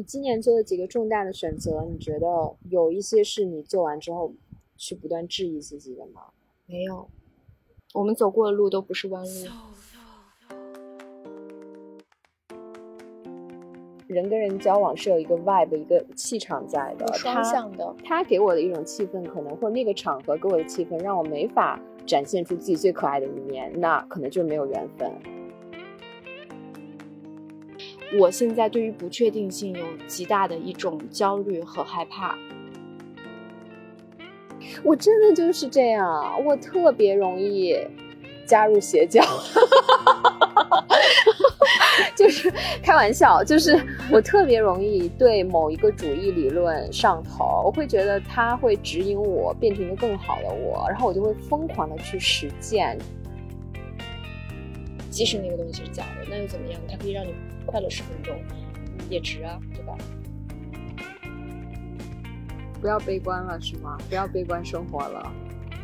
你今年做的几个重大的选择，你觉得有一些是你做完之后去不断质疑自己的吗？没有，我们走过的路都不是弯路。人跟人交往是有一个 vibe，一个气场在的，双向的。他给我的一种气氛，可能或者那个场合给我的气氛，让我没法展现出自己最可爱的一面，那可能就是没有缘分。我现在对于不确定性有极大的一种焦虑和害怕。我真的就是这样，我特别容易加入邪教。就是开玩笑，就是我特别容易对某一个主义理论上头，我会觉得它会指引我变成一个更好的我，然后我就会疯狂的去实践。即使那个东西是假的，那又怎么样？它可以让你快乐十分钟，也值啊，对吧？不要悲观了，是吗？不要悲观生活了。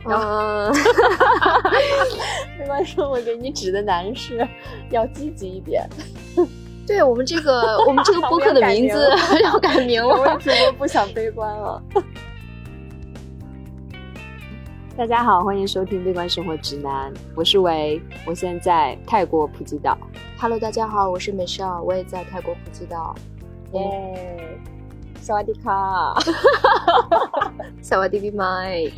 嗯，悲观生活给你指的难是要积极一点。对我们这个，我们这个播客的名字 要改名了。我主播不想悲观了。大家好，欢迎收听《悲观生活指南》，我是维，我现在泰国普吉岛。Hello，大家好，我是美少，我也在泰国普吉岛。耶，萨瓦迪卡，萨瓦迪比麦。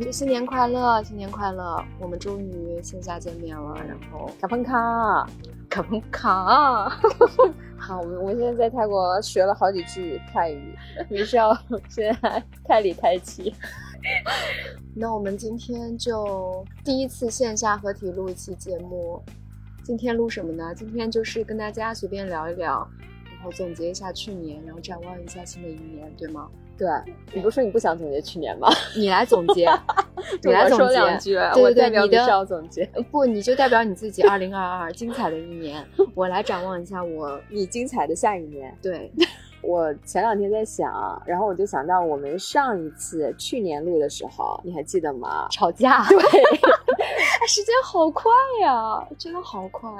就新年快乐，新年快乐！我们终于线下见面了，然后卡朋卡。卡朋卡，好，我我现在在泰国学了好几句泰语，于是要现在泰里泰气。那我们今天就第一次线下合体录一期节目，今天录什么呢？今天就是跟大家随便聊一聊，然后总结一下去年，然后展望一下新的一年，对吗？对，你不是说你不想总结去年吗？你来总结，你来总结两句，我代表你的总结。不，你就代表你自己，二零二二精彩的一年。我来展望一下我 你精彩的下一年。对，我前两天在想，然后我就想到我们上一次去年录的时候，你还记得吗？吵架。对，时间好快呀，真的好快。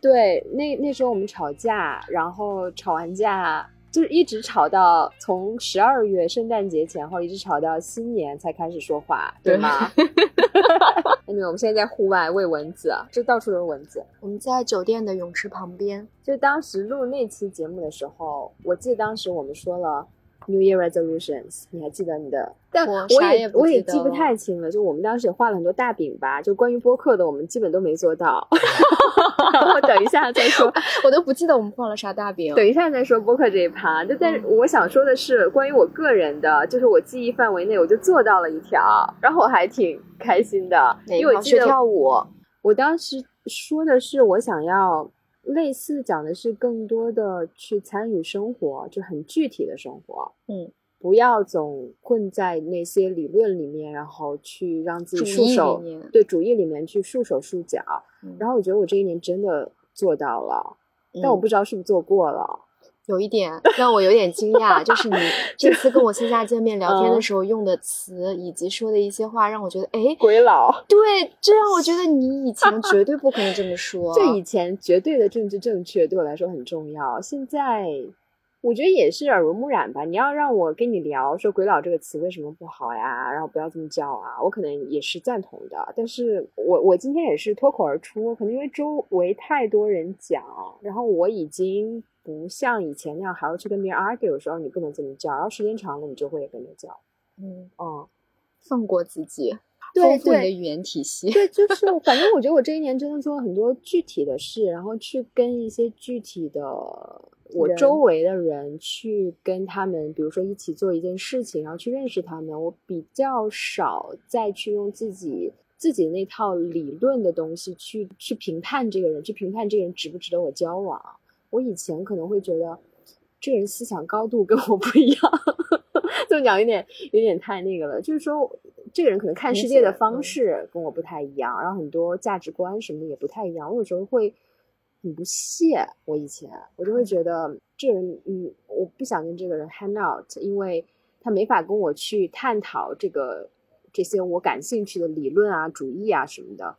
对，那那时候我们吵架，然后吵完架。就是一直吵到从十二月圣诞节前后，一直吵到新年才开始说话，对吗？因为我们现在在户外喂蚊子，这到处都是蚊子。我们在酒店的泳池旁边。就当时录那期节目的时候，我记得当时我们说了。New Year resolutions，你还记得你的？但我也我也记不太清了。就我们当时也画了很多大饼吧，就关于播客的，我们基本都没做到。然后等一下再说，我都不记得我们画了啥大饼。等一下再说播客这一趴。就在我想说的是，关于我个人的，就是我记忆范围内，我就做到了一条，然后我还挺开心的，因为我记得跳舞。我当时说的是我想要。类似讲的是更多的去参与生活，就很具体的生活。嗯，不要总困在那些理论里面，然后去让自己束手对主义里面去束手束脚。然后我觉得我这一年真的做到了，但我不知道是不是做过了。有一点让我有点惊讶，就是你 这次跟我线下见面聊天的时候用的词以及说的一些话，让我觉得，哎，鬼佬，对，这让我觉得你以前绝对不可能这么说。就以前绝对的政治正确对我来说很重要，现在我觉得也是耳濡目染吧。你要让我跟你聊说“鬼佬”这个词为什么不好呀，然后不要这么叫啊，我可能也是赞同的。但是我我今天也是脱口而出，可能因为周围太多人讲，然后我已经。不像以前那样还要去跟别人 argue 的时候，你不能这么叫，然后时间长了，你就会跟着叫。嗯嗯，放过自己，丰富你的语言体系。对，就是反正我觉得我这一年真的做了很多具体的事，然后去跟一些具体的我周围的人去跟他们，比如说一起做一件事情，然后去认识他们。我比较少再去用自己自己那套理论的东西去去评判这个人，去评判这个人值不值得我交往。我以前可能会觉得，这个人思想高度跟我不一样，这么讲有点有点太那个了。就是说，这个人可能看世界的方式跟我不太一样，然后很多价值观什么的也不太一样。我有时候会很不屑。我以前我就会觉得，这人嗯，我不想跟这个人 hang out，因为他没法跟我去探讨这个这些我感兴趣的理论啊、主义啊什么的。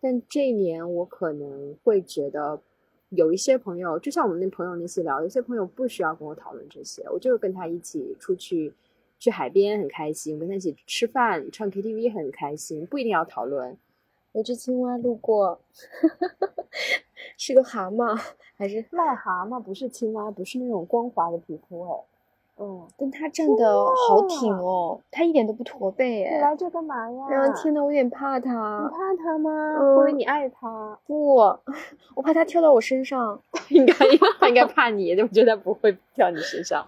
但这一年我可能会觉得。有一些朋友，就像我们那朋友那些聊，有些朋友不需要跟我讨论这些，我就是跟他一起出去，去海边很开心，跟他一起吃饭、唱 KTV 很开心，不一定要讨论。有只青蛙路过，是个蛤蟆还是癞蛤蟆？不是青蛙，不是那种光滑的皮肤哦。嗯，但他站的好挺哦，他一点都不驼背哎。你来这干嘛呀？嗯，天呐，我有点怕他。你怕他吗？因为你爱他。不，我怕他跳到我身上。应该，他应该怕你，我觉得他不会跳你身上。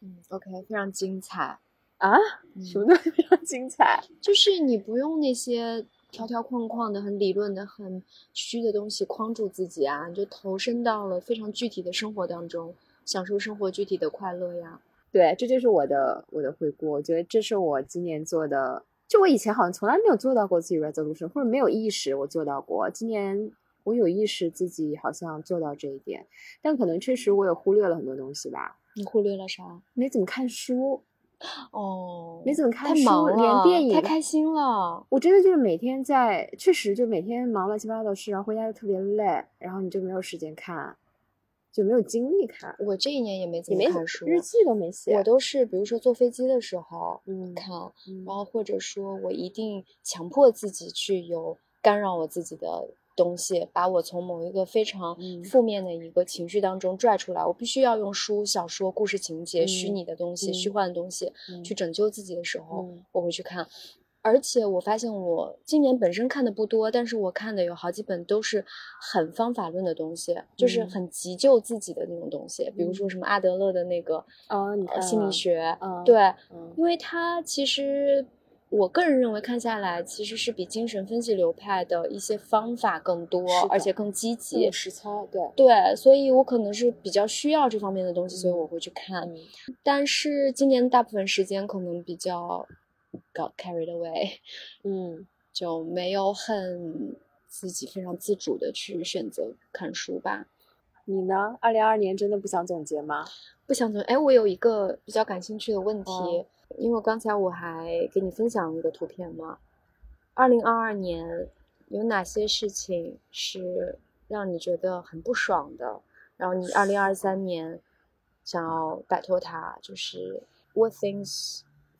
嗯，OK，非常精彩啊！什么东西非常精彩？就是你不用那些条条框框的、很理论的、很虚的东西框住自己啊，你就投身到了非常具体的生活当中，享受生活具体的快乐呀。对，这就是我的我的回顾。我觉得这是我今年做的，就我以前好像从来没有做到过自己 resolution，或者没有意识我做到过。今年我有意识自己好像做到这一点，但可能确实我也忽略了很多东西吧。你忽略了啥？没怎么看书。哦，没怎么看书，连电影太开心了。我真的就是每天在，确实就每天忙乱七八糟的事，然后回家又特别累，然后你就没有时间看。就没有精力看。我这一年也没怎么看书，日记都没写。我都是比如说坐飞机的时候看，然后或者说我一定强迫自己去有干扰我自己的东西，把我从某一个非常负面的一个情绪当中拽出来。我必须要用书、小说、故事情节、虚拟的东西、虚幻的东西去拯救自己的时候，我会去看。而且我发现，我今年本身看的不多，但是我看的有好几本都是很方法论的东西，就是很急救自己的那种东西。比如说什么阿德勒的那个哦，心理学，对，因为它其实我个人认为看下来，其实是比精神分析流派的一些方法更多，而且更积极、实操。对对，所以我可能是比较需要这方面的东西，所以我会去看。但是今年大部分时间可能比较。Got carried away，嗯，就没有很自己非常自主的去选择看书吧。你呢？二零二二年真的不想总结吗？不想总哎，我有一个比较感兴趣的问题，因为刚才我还给你分享一个图片嘛。二零二二年有哪些事情是让你觉得很不爽的？然后你二零二三年想要摆脱它，就是 what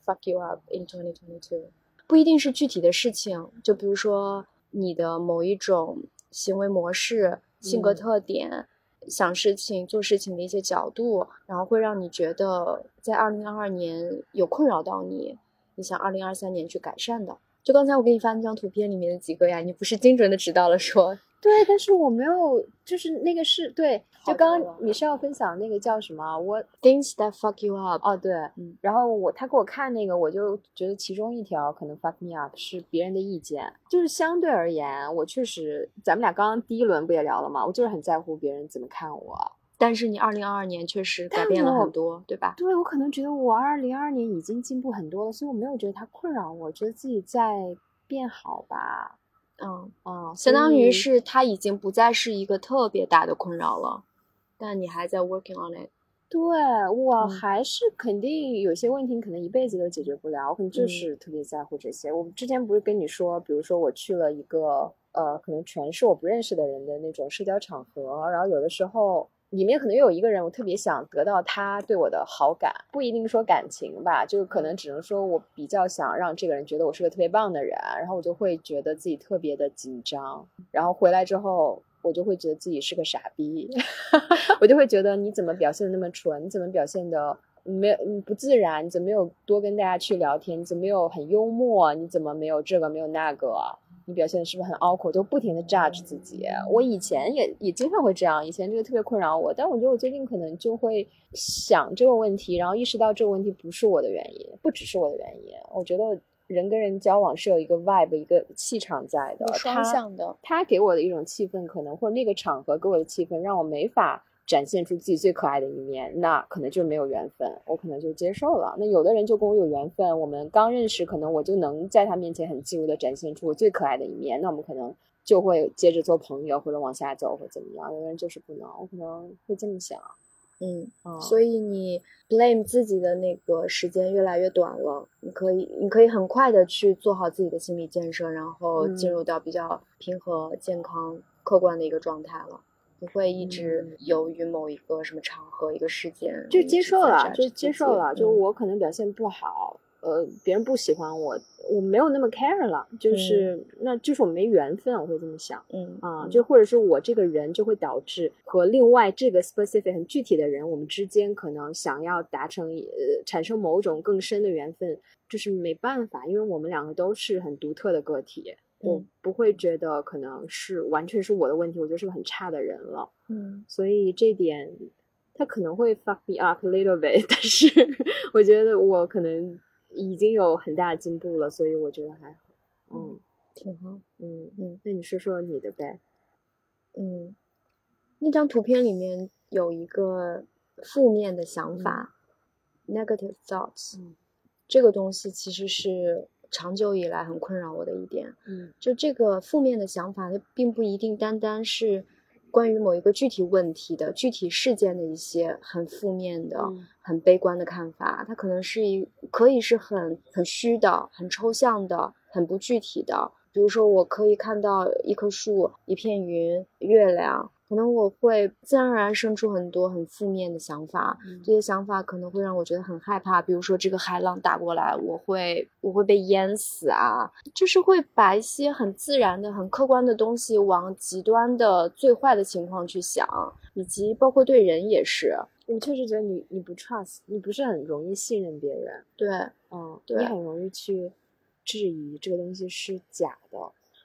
things？Fuck you up in 2022，不一定是具体的事情，就比如说你的某一种行为模式、性格特点、想事情、做事情的一些角度，然后会让你觉得在2022年有困扰到你，你想2023年去改善的。就刚才我给你发那张图片里面的几个呀，你不是精准的指到了说。对，但是我没有，就是那个是对，就刚刚你是要分享那个叫什么？What things that fuck you up？哦，对，嗯，然后我他给我看那个，我就觉得其中一条可能 fuck me up 是别人的意见，就是相对而言，我确实，咱们俩刚刚第一轮不也聊了吗？我就是很在乎别人怎么看我。但是你二零二二年确实改变了很多，对吧？对，我可能觉得我二零二二年已经进步很多了，所以我没有觉得它困扰我，觉得自己在变好吧。嗯哦，相当于是它已经不再是一个特别大的困扰了，但你还在 working on it。对我还是肯定有些问题，可能一辈子都解决不了。我可能就是特别在乎这些。我之前不是跟你说，比如说我去了一个呃，可能全是我不认识的人的那种社交场合，然后有的时候。里面可能又有一个人，我特别想得到他对我的好感，不一定说感情吧，就是可能只能说我比较想让这个人觉得我是个特别棒的人，然后我就会觉得自己特别的紧张，然后回来之后，我就会觉得自己是个傻逼，我就会觉得你怎么表现的那么蠢，你怎么表现的没有不自然，你怎么没有多跟大家去聊天，你怎么没有很幽默，你怎么没有这个没有那个。你表现的是不是很 awkward？就不停的 judge 自己。我以前也也经常会这样，以前这个特别困扰我。但我觉得我最近可能就会想这个问题，然后意识到这个问题不是我的原因，不只是我的原因。我觉得人跟人交往是有一个 vibe，一个气场在的，双向的。他给我的一种气氛，可能或者那个场合给我的气氛，让我没法。展现出自己最可爱的一面，那可能就是没有缘分，我可能就接受了。那有的人就跟我有缘分，我们刚认识，可能我就能在他面前很自如的展现出我最可爱的一面，那我们可能就会接着做朋友，或者往下走，或怎么样。有的人就是不能，我可能会这么想。嗯，所以你 blame 自己的那个时间越来越短了，你可以，你可以很快的去做好自己的心理建设，然后进入到比较平和、健康、客观的一个状态了。你会一直由于某一个什么场合、一个事件就接受了，就就接受了。就我可能表现不好，呃，别人不喜欢我，我没有那么 care 了，就是那就是我没缘分，我会这么想。嗯啊，就或者是我这个人就会导致和另外这个 specific 很具体的人，我们之间可能想要达成呃产生某种更深的缘分，就是没办法，因为我们两个都是很独特的个体。我不会觉得可能是完全是我的问题，我就是个很差的人了。嗯，所以这点他可能会 fuck me up a little bit，但是我觉得我可能已经有很大的进步了，所以我觉得还好。嗯，挺好。嗯嗯，那你说说你的呗？嗯，那张图片里面有一个负面的想法，negative thoughts，嗯这个东西其实是。长久以来很困扰我的一点，嗯，就这个负面的想法，它并不一定单单是关于某一个具体问题的具体事件的一些很负面的、很悲观的看法，它可能是一可以是很很虚的、很抽象的、很不具体的。比如说，我可以看到一棵树、一片云、月亮。可能我会自然而然生出很多很负面的想法，这些想法可能会让我觉得很害怕。比如说，这个海浪打过来，我会我会被淹死啊，就是会把一些很自然的、很客观的东西往极端的最坏的情况去想，以及包括对人也是。我确实觉得你你不 trust，你不是很容易信任别人。对，嗯，对，你很容易去质疑这个东西是假的。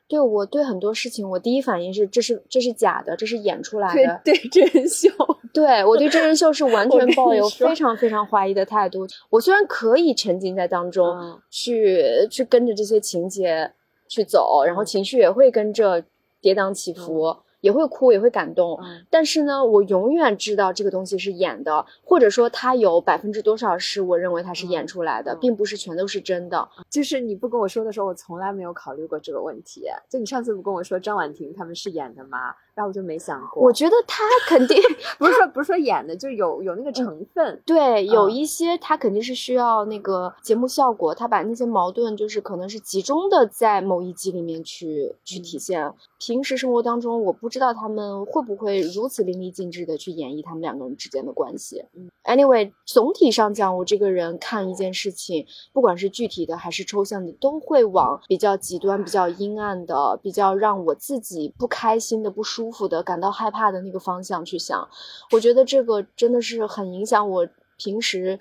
对我对很多事情，我第一反应是这是这是假的，这是演出来的。对真人秀，对我对真人秀是完全抱有非常非常怀疑的态度。我虽然可以沉浸在当中，去去跟着这些情节去走，然后情绪也会跟着跌宕起伏。也会哭，也会感动，但是呢，我永远知道这个东西是演的，或者说它有百分之多少是我认为它是演出来的，并不是全都是真的。就是你不跟我说的时候，我从来没有考虑过这个问题。就你上次不跟我说张婉婷他们是演的吗？然后我就没想过。我觉得他肯定 不是说不是说演的，就有有那个成分。对，有一些他肯定是需要那个节目效果，他把那些矛盾就是可能是集中的在某一集里面去去体现。平时生活当中，我不知道他们会不会如此淋漓尽致的去演绎他们两个人之间的关系。Anyway，总体上讲，我这个人看一件事情，不管是具体的还是抽象的，都会往比较极端、比较阴暗的、比较让我自己不开心的、不舒服的、感到害怕的那个方向去想。我觉得这个真的是很影响我平时，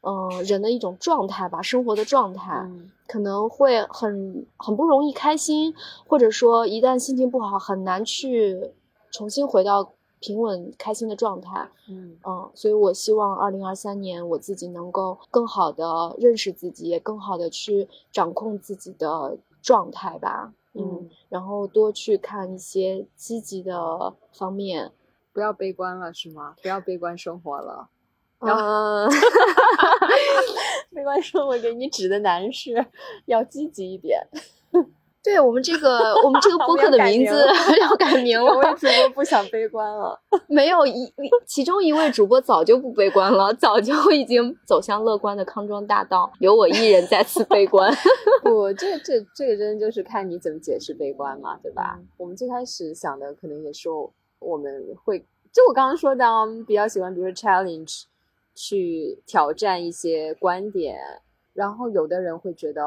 嗯，人的一种状态吧，生活的状态。可能会很很不容易开心，或者说一旦心情不好，很难去重新回到平稳开心的状态。嗯嗯，所以我希望二零二三年我自己能够更好的认识自己，也更好的去掌控自己的状态吧。嗯，然后多去看一些积极的方面，不要悲观了，是吗？不要悲观生活了。嗯，悲观生活给你指的难是要积极一点。对我们这个，我们这个 播客的名字要改名 了。我主播不想悲观了。没有一，其中一位主播早就不悲观了，早就已经走向乐观的康庄大道，留我一人再次悲观。不，这这这个真的就是看你怎么解释悲观嘛，对吧？我们最开始想的可能也是我们会，就我刚刚说的，比较喜欢，比如说 challenge。去挑战一些观点，然后有的人会觉得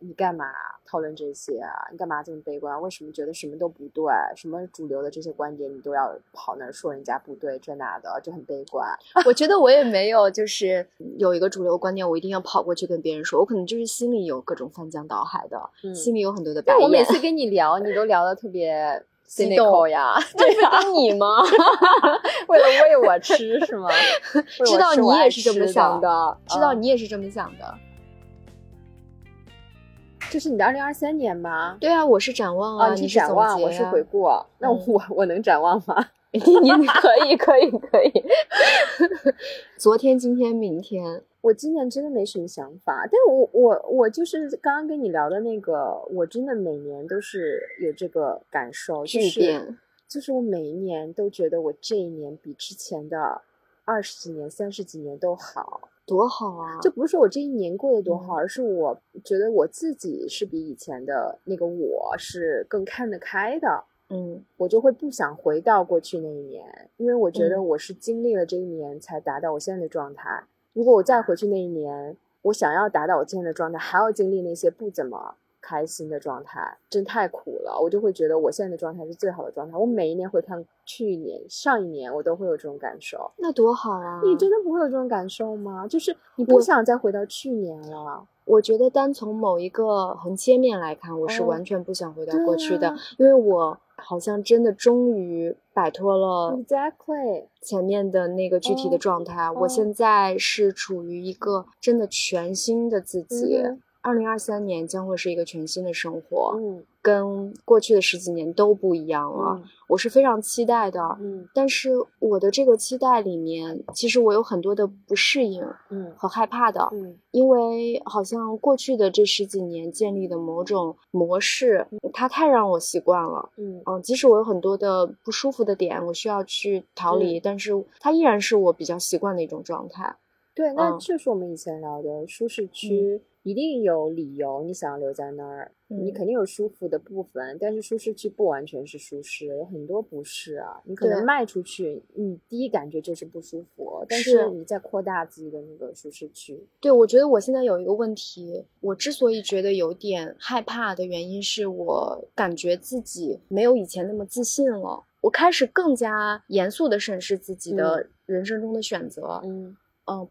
你干嘛讨论这些啊？你干嘛这么悲观？为什么觉得什么都不对？什么主流的这些观点你都要跑那儿说人家不对这那的，就很悲观。我觉得我也没有，就是有一个主流观点，我一定要跑过去跟别人说。我可能就是心里有各种翻江倒海的，心里有很多的白眼。我每次跟你聊，你都聊的特别。激动呀，这是跟你吗？为了喂我吃是吗？知道你也是这么想的，知道你也是这么想的。这是你的二零二三年吗？对啊，我是展望啊，你是展望，我是回顾。那我 我能展望吗？你你可以可以可以。昨天、今天、明天。我今年真的没什么想法，但我我我就是刚刚跟你聊的那个，我真的每年都是有这个感受，就是就是我每一年都觉得我这一年比之前的二十几年、三十几年都好多好啊！就不是说我这一年过得多好，而是我觉得我自己是比以前的那个我是更看得开的。嗯，我就会不想回到过去那一年，因为我觉得我是经历了这一年才达到我现在的状态。如果我再回去那一年，我想要达到我现在的状态，还要经历那些不怎么开心的状态，真太苦了。我就会觉得我现在的状态是最好的状态。我每一年回看去年、上一年，我都会有这种感受。那多好啊！你真的不会有这种感受吗？就是你不想再回到去年了。我觉得单从某一个横切面来看，我是完全不想回到过去的，啊因为我好像真的终于摆脱了 Exactly，前面的那个具体的状态。我现在是处于一个真的全新的自己。嗯二零二三年将会是一个全新的生活，嗯跟过去的十几年都不一样了。我是非常期待的，嗯但是我的这个期待里面，其实我有很多的不适应嗯和害怕的。嗯因为好像过去的这十几年建立的某种模式，它太让我习惯了。嗯嗯，即使我有很多的不舒服的点，我需要去逃离，嗯但是它依然是我比较习惯的一种状态。对，那嗯就是我们以前聊的舒适区，一定有理由你想要留在那儿，你嗯肯定有舒服的部分，但是舒适区不完全是舒适，有很多不是啊。你可能对迈出去，你第一感觉就是不舒服，但是是你在扩大自己的那个舒适区。对，我觉得我现在有一个问题，我之所以觉得有点害怕的原因是我感觉自己没有以前那么自信了。我开始更加严肃地审视自己的人生中的选择。嗯嗯，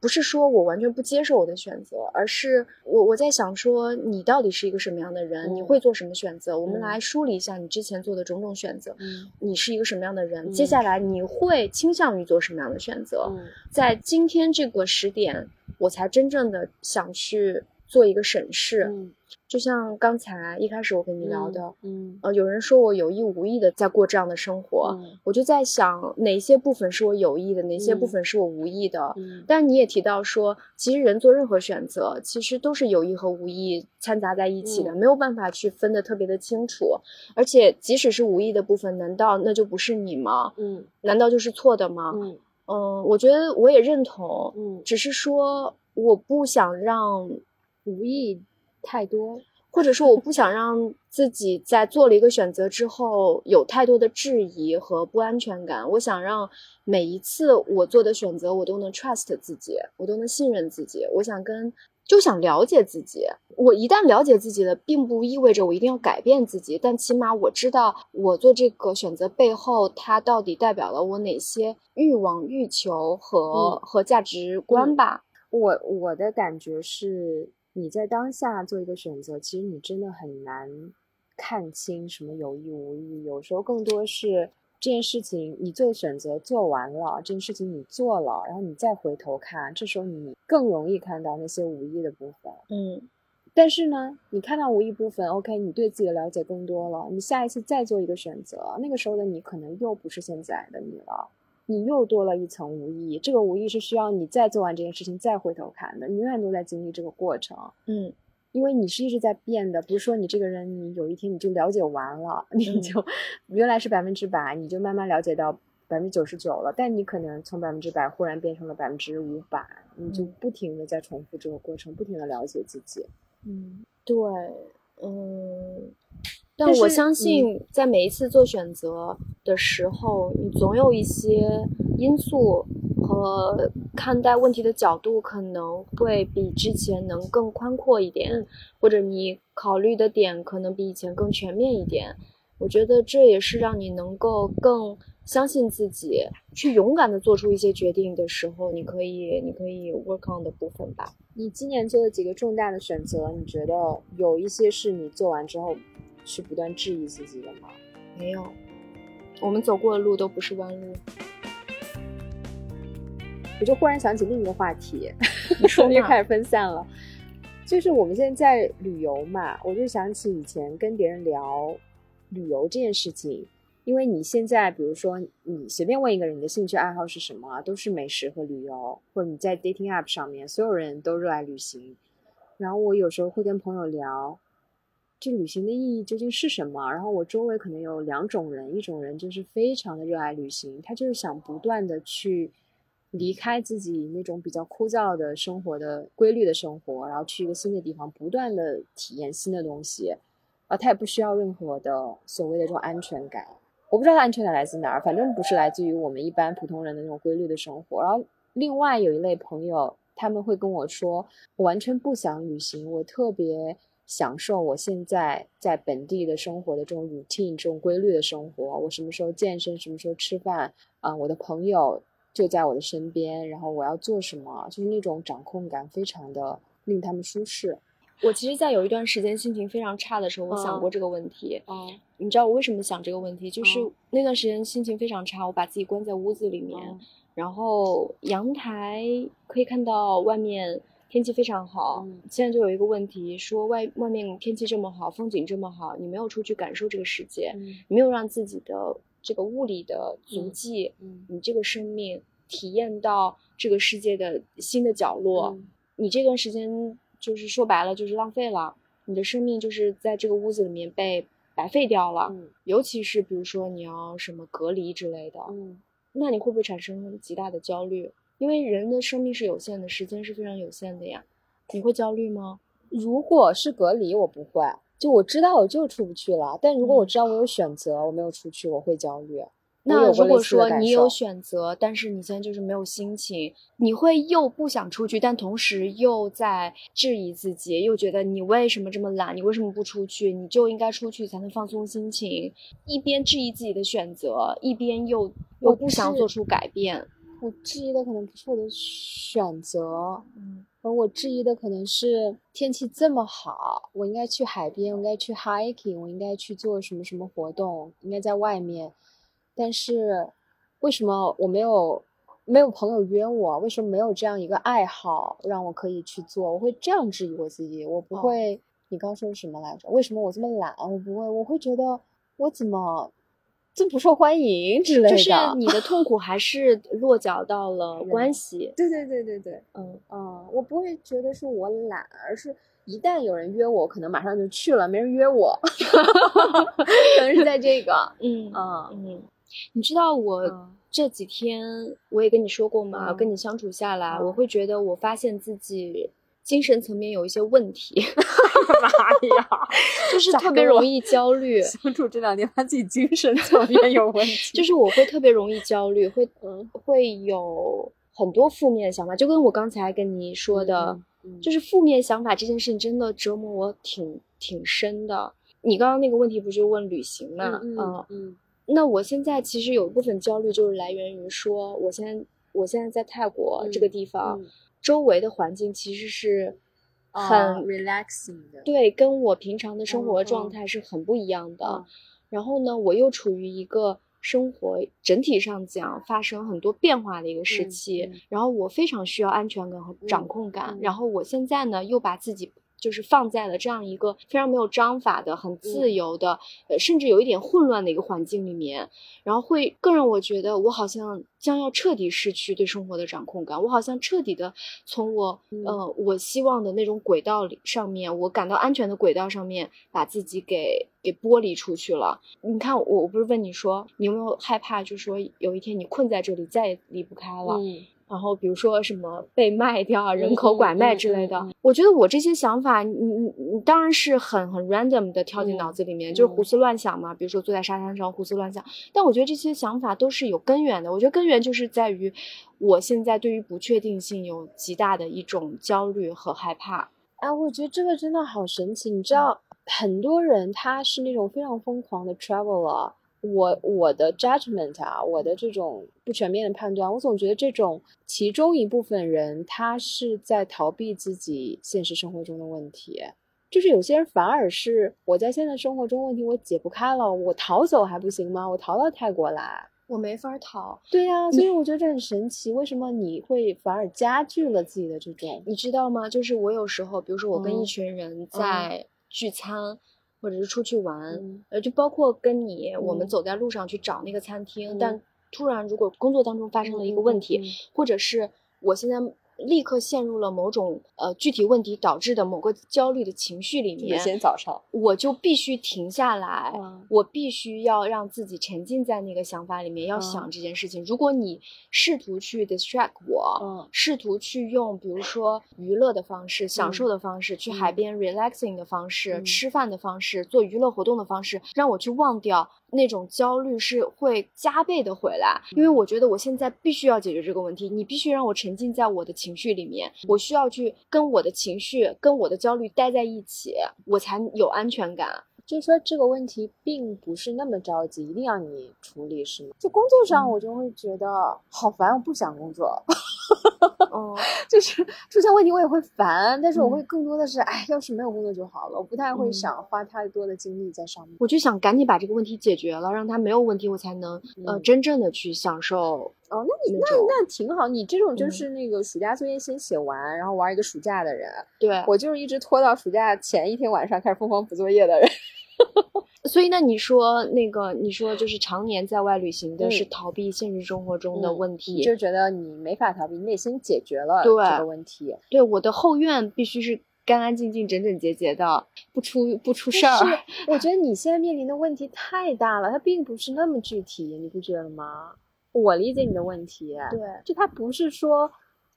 不是说我完全不接受我的选择，而是我我在想说，你到底是一个什么样的人？你嗯会做什么选择？我们嗯来梳理一下你之前做的种种选择。嗯你是一个什么样的人？嗯接下来你会倾向于做什么样的选择？嗯在今天这个时点，我才真正的想去做一个审视。嗯就像刚才一开始我跟你聊的，嗯呃，有人说我有意无意的在过这样的生活，嗯我就在想哪些部分是我有意的，哪些部嗯分是我无意的。嗯但你也提到说，其实人做任何选择，其实都是有意和无意掺杂在一起的，嗯没有办法去分得特别的清楚。而且，即使是无意的部分，难道那就不是你吗？嗯难道就是错的吗？嗯嗯，我觉得我也认同，嗯，只是说我不想让，无意太多。或者说我不想让自己在做了一个选择之后有太多的质疑和不安全感。我想让每一次我做的选择，我都能 trust 自己，我都能信任自己。我想跟，就想了解自己。我一旦了解自己了，并不意味着我一定要改变自己，但起码我知道我做这个选择背后，它到底代表了我哪些欲望、欲求和、嗯和价值观吧。我我的感觉是，你在当下做一个选择，其实你真的很难看清什么有意无意。有时候更多是这件事情你做选择做完了，这件事情你做了，然后你再回头看，这时候你更容易看到那些无意的部分。嗯但是呢，你看到无意部分，OK，你对自己的了解更多了，你下一次再做一个选择，那个时候的你可能又不是现在的你了。你又多了一层无意义，这个无意义是需要你再做完这件事情再回头看的，你永远都在经历这个过程，嗯因为你是一直在变的，不是说你这个人你有一天你就了解完了，你嗯就原来是百分之百，你就慢慢了解到百分之九十九了，但你可能从百分之百忽然变成了百分之五百，你就嗯不停的在重复这个过程，不停的了解自己。嗯，对，嗯。但我相信，在每一次做选择的时候，你总有一些因素和看待问题的角度可能会比之前能更宽阔一点，嗯或者你考虑的点可能比以前更全面一点。我觉得这也是让你能够更相信自己，去勇敢的做出一些决定的时候，你可以你可以 work on 的部分吧。你今年做的几个重大的选择，你觉得有一些是你做完之后是不断质疑自己的吗？没有，我们走过的路都不是弯路。我就忽然想起另一个话题，你 说又开始分散了。就是我们现在在旅游嘛，我就想起以前跟别人聊旅游这件事情，因为你现在比如说你随便问一个人你的兴趣爱好是什么啊，都是美食和旅游，或者你在 dating app 上面，所有人都热爱旅行。然后我有时候会跟朋友聊，这旅行的意义究竟是什么？然后我周围可能有两种人，一种人就是非常的热爱旅行，他就是想不断的去离开自己那种比较枯燥的生活的规律的生活，然后去一个新的地方，不断的体验新的东西，啊，他也不需要任何的所谓的这种安全感。我不知道它安全感来自哪儿，反正不是来自于我们一般普通人的那种规律的生活。然后另外有一类朋友，他们会跟我说，我完全不想旅行，我特别享受我现在在本地的生活的这种 routine 这种规律的生活。我什么时候健身，什么时候吃饭啊？我的朋友就在我的身边，然后我要做什么，就是那种掌控感非常的令他们舒适。我其实，在有一段时间心情非常差的时候，我想过这个问题。嗯，你知道我为什么想这个问题？就是那段时间心情非常差，我把自己关在屋子里面，然后阳台可以看到外面天气非常好。现在就有一个问题，说外外面天气这么好，风景这么好，你没有出去感受这个世界，没有让自己的这个物理的足迹，你这个生命体验到这个世界的新的角落，你这段时间。就是说白了，就是浪费了你的生命，就是在这个屋子里面被白费掉了。嗯，尤其是比如说你要什么隔离之类的，嗯，那你会不会产生极大的焦虑？因为人的生命是有限的，时间是非常有限的呀。你会焦虑吗？如果是隔离，我不会。就我知道我就出不去了，但如果我知道我有选择，我没有出去，我会焦虑。那如果说你有选择，但是你现在就是没有心情，你会又不想出去，但同时又在质疑自己，又觉得你为什么这么懒？你为什么不出去？你就应该出去才能放松心情。一边质疑自己的选择，一边又又不想做出改变。我质疑的可能不是我的选择，嗯，而我质疑的可能是天气这么好，我应该去海边，我应该去 hiking，我应该去做什么什么活动，应该在外面。但是，为什么我没有没有朋友约我？为什么没有这样一个爱好让我可以去做？我会这样质疑我自己，我不会。你刚说什么来着？为什么我这么懒？我不会，我会觉得我怎么这不受欢迎之类的。就是你的痛苦还是落脚到了关系。对对对对对，嗯嗯，我不会觉得是我懒，而是一旦有人约我，可能马上就去了；没人约我，可能是在这个，嗯嗯嗯。你知道我这几天我也跟你说过嘛，跟你相处下来，我会觉得我发现自己精神层面有一些问题。妈呀，就是特别容易焦虑。相处这两年，他自己精神层面有问题。就是我会特别容易焦虑，会 会有很多负面想法，就跟我刚才跟你说的，就是负面想法这件事情真的折磨我挺挺深的。你刚刚那个问题不是问旅行嘛？嗯嗯。那我现在其实有一部分焦虑，就是来源于说，我现在我现在在泰国这个地方，周围的环境其实是很 relaxing 的，对，跟我平常的生活状态是很不一样的。然后呢，我又处于一个生活整体上讲发生很多变化的一个时期，然后我非常需要安全感和掌控感。然后我现在呢，又把自己。就是放在了这样一个非常没有章法的、很自由的，呃，甚至有一点混乱的一个环境里面，然后会更让我觉得我好像将要彻底失去对生活的掌控感，我好像彻底的从我呃我希望的那种轨道里上面，我感到安全的轨道上面，把自己给给剥离出去了。你看，我我不是问你说，你有没有害怕，就是说有一天你困在这里，再也离不开了？然后比如说什么被卖掉、人口拐卖之类的，我觉得我这些想法，你你你当然是很很 random 的跳进脑子里面，就是胡思乱想嘛。比如说坐在沙滩上胡思乱想，但我觉得这些想法都是有根源的。我觉得根源就是在于我现在对于不确定性有极大的一种焦虑和害怕。哎，我觉得这个真的好神奇。你知道，很多人他是那种非常疯狂的 traveler。我我的 judgment 啊，我的这种不全面的判断，我总觉得这种其中一部分人他是在逃避自己现实生活中的问题，就是有些人反而是我在现在生活中问题我解不开了，我逃走还不行吗？我逃到泰国来，我没法逃。对呀，所以我觉得这很神奇，为什么你会反而加剧了自己的这种？你知道吗？就是我有时候，比如说我跟一群人在聚餐。或者是出去玩，呃，就包括跟你，我们走在路上去找那个餐厅，但突然如果工作当中发生了一个问题，或者是我现在。立刻陷入了某种呃具体问题导致的某个焦虑的情绪里面。每天早上，我就必须停下来，我必须要让自己沉浸在那个想法里面，要想这件事情。如果你试图去 distract 我，试图去用比如说娱乐的方式、享受的方式、去海边 relaxing 的方式、吃饭的方式、做娱乐活动的方式，让我去忘掉那种焦虑是会加倍的回来，因为我觉得我现在必须要解决这个问题，你必须让我沉浸在我的情绪里面，我需要去跟我的情绪、跟我的焦虑待在一起，我才有安全感。就是说这个问题并不是那么着急，一定要你处理，是吗？就工作上，我就会觉得好烦，我不想工作。哦，就是出现问题我也会烦，但是我会更多的是，哎，要是没有工作就好了，我不太会想花太多的精力在上面。我就想赶紧把这个问题解决了，让他没有问题，我才能呃真正的去享受。哦，那你那那挺好，你这种就是那个暑假作业先写完，然后玩一个暑假的人。对我就是一直拖到暑假前一天晚上开始疯狂补作业的人。所以，那你说那个，你说就是常年在外旅行的是逃避现实生活中的问题，就觉得你没法逃避，你得先解决了这个问题。对，我的后院必须是干干净净、整整洁洁的，不出不出事儿。我觉得 你现在面临的问题太大了，它并不是那么具体，你不觉得吗？我理解你的问题，对，就它不是说。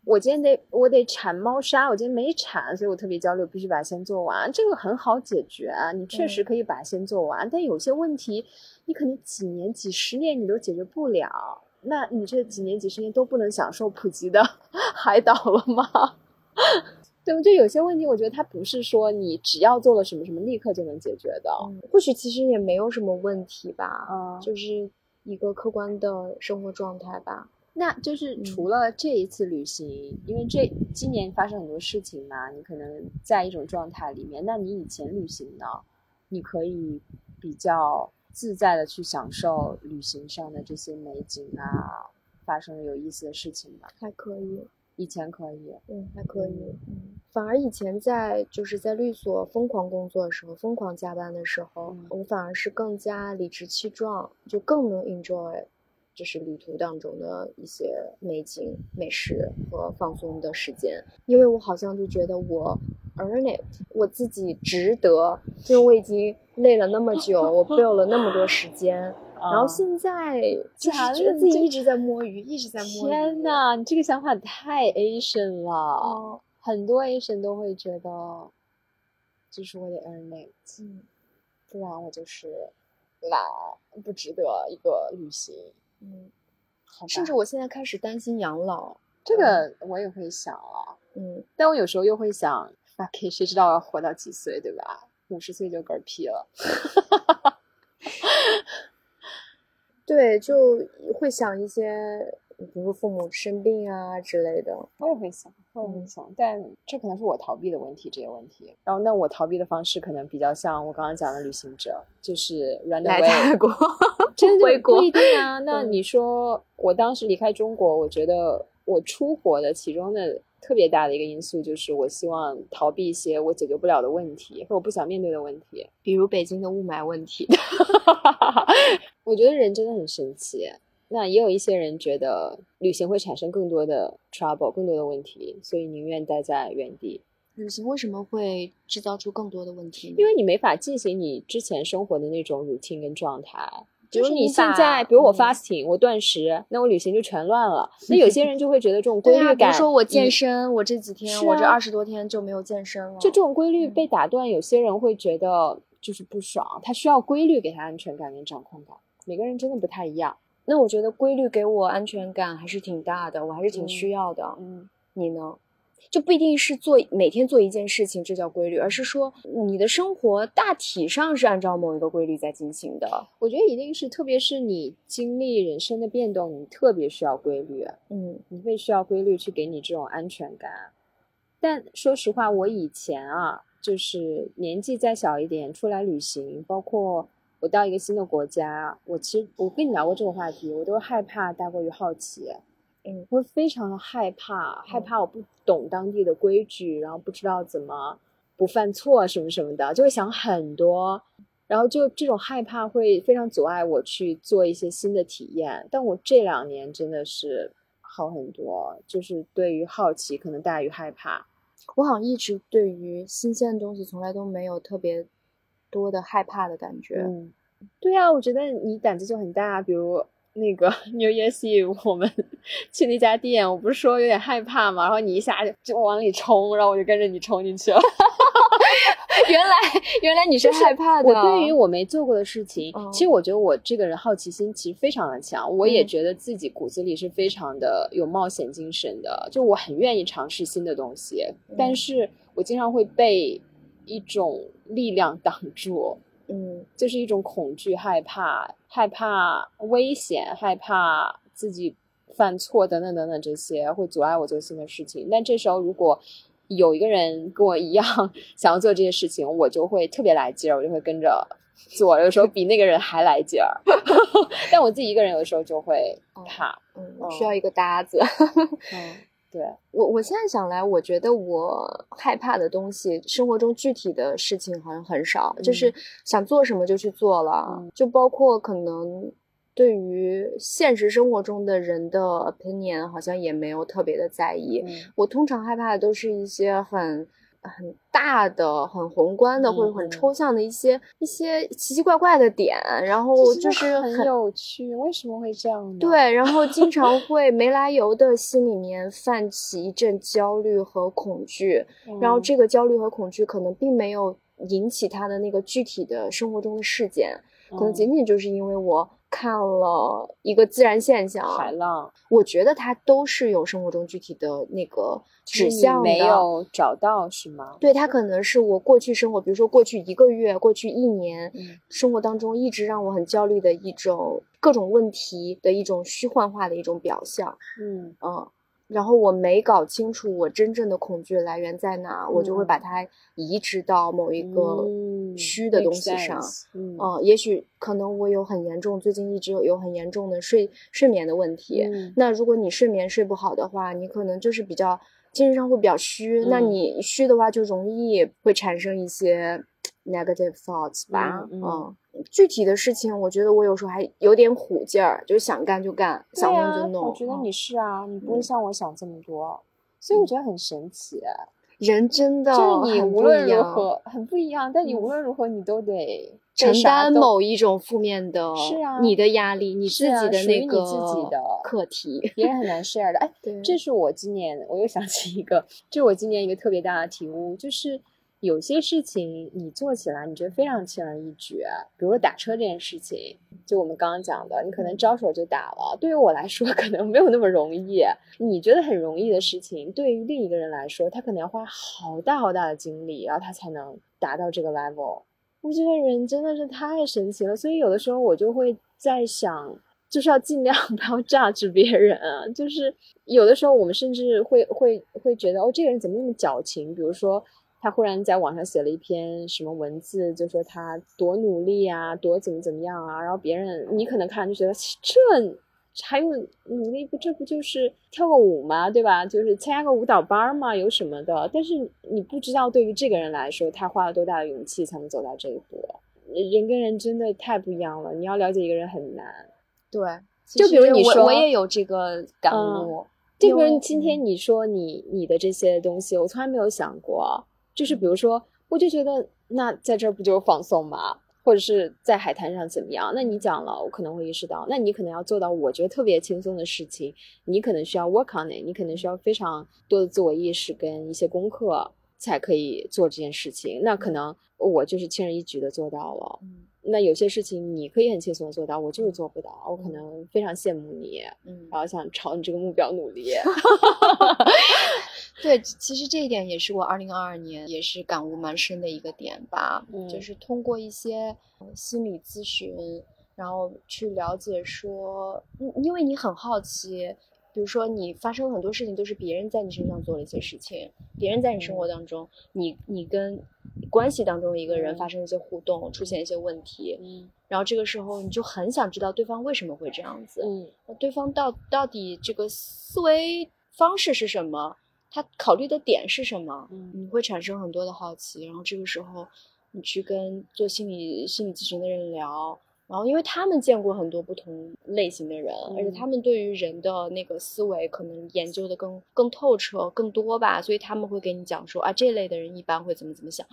我今天得我得铲猫砂，我今天没铲，所以我特别焦虑，必须把它先做完。这个很好解决啊，你确实可以把它先做完。但有些问题，你可能几年、几十年你都解决不了，那你这几年、几十年都不能享受普及的 海岛了吗？对不？就有些问题，我觉得它不是说你只要做了什么什么立刻就能解决的。或许其实也没有什么问题吧，嗯，就是一个客观的生活状态吧。那就是除了这一次旅行，因为这今年发生很多事情嘛，你可能在一种状态里面。那你以前旅行呢？你可以比较自在的去享受旅行上的这些美景啊，发生的有意思的事情吗？还可以，以前可以，嗯，还可以，嗯。反而以前在就是在律所疯狂工作的时候，疯狂加班的时候，我反而是更加理直气壮，就更能 enjoy。就是旅途当中的一些美景、美食和放松的时间，因为我好像就觉得我 earn it，我自己值得，因为我已经累了那么久，我 build 了那么多时间，然后现在就是觉得自己一直在摸鱼，一直在摸鱼。天呐，你这个想法太 Asian 了，很多 Asian 都会觉得，就是我得 earn it，不然我就是懒，不值得一个旅行。嗯，甚至我现在开始担心养老，这个我也会想啊。嗯，但我有时候又会想，fuck，谁知道要活到几岁，对吧？五十岁就嗝屁了。对，就会想一些。比如父母生病啊之类的，我也会想，我也会想，但这可能是我逃避的问题，这些问题。然后，那我逃避的方式可能比较像我刚刚讲的旅行者，就是 run away。来泰国，真的不一定啊。那你说，我当时离开中国，我觉得我出国的其中的特别大的一个因素，就是我希望逃避一些我解决不了的问题，或我不想面对的问题，比如北京的雾霾问题。我觉得人真的很神奇。那也有一些人觉得旅行会产生更多的 trouble，更多的问题，所以宁愿待在原地。旅行为什么会制造出更多的问题？因为你没法进行你之前生活的那种 routine 跟状态。比如你现在，比如我 fasting，我断食，那我旅行就全乱了。那有些人就会觉得这种规律感，比如说我健身，我这几天，我这二十多天就没有健身了。就这种规律被打断，有些人会觉得就是不爽，他需要规律给他安全感跟掌控感。每个人真的不太一样。那我觉得规律给我安全感还是挺大的，我还是挺需要的。嗯，你呢？就不一定是做每天做一件事情，这叫规律，而是说你的生活大体上是按照某一个规律在进行的。我觉得一定是，特别是你经历人生的变动，你特别需要规律。嗯，你会需要规律去给你这种安全感。但说实话，我以前啊，就是年纪再小一点，出来旅行，包括。我到一个新的国家，我其实我跟你聊过这个话题，我都害怕大过于好奇，嗯，会非常的害怕，害怕我不懂当地的规矩，然后不知道怎么不犯错什么什么的，就会想很多，然后就这种害怕会非常阻碍我去做一些新的体验。但我这两年真的是好很多，就是对于好奇可能大于害怕。我好像一直对于新鲜的东西从来都没有特别。多的害怕的感觉，嗯，对啊，我觉得你胆子就很大。比如那个 New Year's Eve，我们 去那家店，我不是说有点害怕嘛，然后你一下就就往里冲，然后我就跟着你冲进去了。原来原来你是害怕的。我对于我没做过的事情，其实我觉得我这个人好奇心其实非常的强，我也觉得自己骨子里是非常的有冒险精神的，就我很愿意尝试新的东西，但是我经常会被一种力量挡住，嗯，就是一种恐惧、害怕、害怕危险、害怕自己犯错等等等等这些会阻碍我做新的事情。但这时候如果有一个人跟我一样想要做这些事情，我就会特别来劲儿，我就会跟着做，有时候比那个人还来劲儿。但我自己一个人有的时候就会怕，嗯，需要一个搭子。嗯，对我我现在想来，我觉得我害怕的东西，生活中具体的事情好像很少，就是想做什么就去做了，就包括可能。对于现实生活中的人的 opinion，好像也没有特别的在意。我通常害怕的都是一些很很大的、很宏观的或者很抽象的一些一些奇奇怪怪的点，然后就是很有趣。为什么会这样？对，然后经常 会没来由的心里面泛起一阵焦虑和恐惧，然后这个焦虑和恐惧可能并没有引起他的那个具体的生活中的事件，可能仅仅就是因为我。看了一个自然现象，海浪，我觉得它都是有生活中具体的那个指向的，没有找到是吗？对，它可能是我过去生活，比如说过去一个月、过去一年，生活当中一直让我很焦虑的一种各种问题的一种虚幻化的一种表象。嗯嗯。然后我没搞清楚我真正的恐惧来源在哪，我就会把它移植到某一个虚的东西上。嗯，也许可能我有很严重，最近一直有有很严重的睡睡眠的问题。那如果你睡眠睡不好的话，你可能就是比较精神上会比较虚。那你虚的话，就容易会产生一些 negative thoughts 吧。嗯。具体的事情，我觉得我有时候还有点虎劲儿，就是想干就干，想弄就弄。我觉得你是啊，你不会像我想这么多，所以我觉得很神奇。人真的就是你无论如何很不一样，但你无论如何你都得承担某一种负面的，是啊，你的压力，你自己的那个自己的课题，别人很难 share 的。哎，这是我今年我又想起一个，这是我今年一个特别大的体悟，就是。有些事情你做起来，你觉得非常轻而易举，比如说打车这件事情，就我们刚刚讲的，你可能招手就打了。对于我来说，可能没有那么容易。你觉得很容易的事情，对于另一个人来说，他可能要花好大好大的精力，然后他才能达到这个 level。我觉得人真的是太神奇了，所以有的时候我就会在想，就是要尽量 不要榨制别人。就是有的时候我们甚至会会会觉得，哦，这个人怎么那么矫情？比如说。他忽然在网上写了一篇什么文字，就说他多努力啊，多怎么怎么样啊，然后别人你可能看就觉得这还用努力不？这不就是跳个舞吗？对吧？就是参加个舞蹈班嘛，有什么的？但是你不知道，对于这个人来说，他花了多大的勇气才能走到这一步。人跟人真的太不一样了，你要了解一个人很难。对，就比如你说，我也有这个感悟。就比如今天你说你你的这些东西，我从来没有想过。就是比如说，我就觉得那在这儿不就是放松吗？或者是在海滩上怎么样？那你讲了，我可能会意识到，那你可能要做到我觉得特别轻松的事情，你可能需要 work on it，你可能需要非常多的自我意识跟一些功课才可以做这件事情。那可能我就是轻而易举的做到了。那有些事情你可以很轻松的做到，我就是做不到。我可能非常羡慕你，嗯，然后想朝你这个目标努力。对，其实这一点也是我二零二二年也是感悟蛮深的一个点吧，就是通过一些心理咨询，然后去了解说，因为你很好奇，比如说你发生很多事情都是别人在你身上做了一些事情，别人在你生活当中，你你跟关系当中一个人发生一些互动，出现一些问题，嗯，然后这个时候你就很想知道对方为什么会这样子，嗯，对方到到底这个思维方式是什么？他考虑的点是什么？嗯，你会产生很多的好奇，然后这个时候，你去跟做心理心理咨询的人聊，然后因为他们见过很多不同类型的人，而且他们对于人的那个思维可能研究的更更透彻、更多吧，所以他们会给你讲说啊，这类的人一般会怎么怎么想。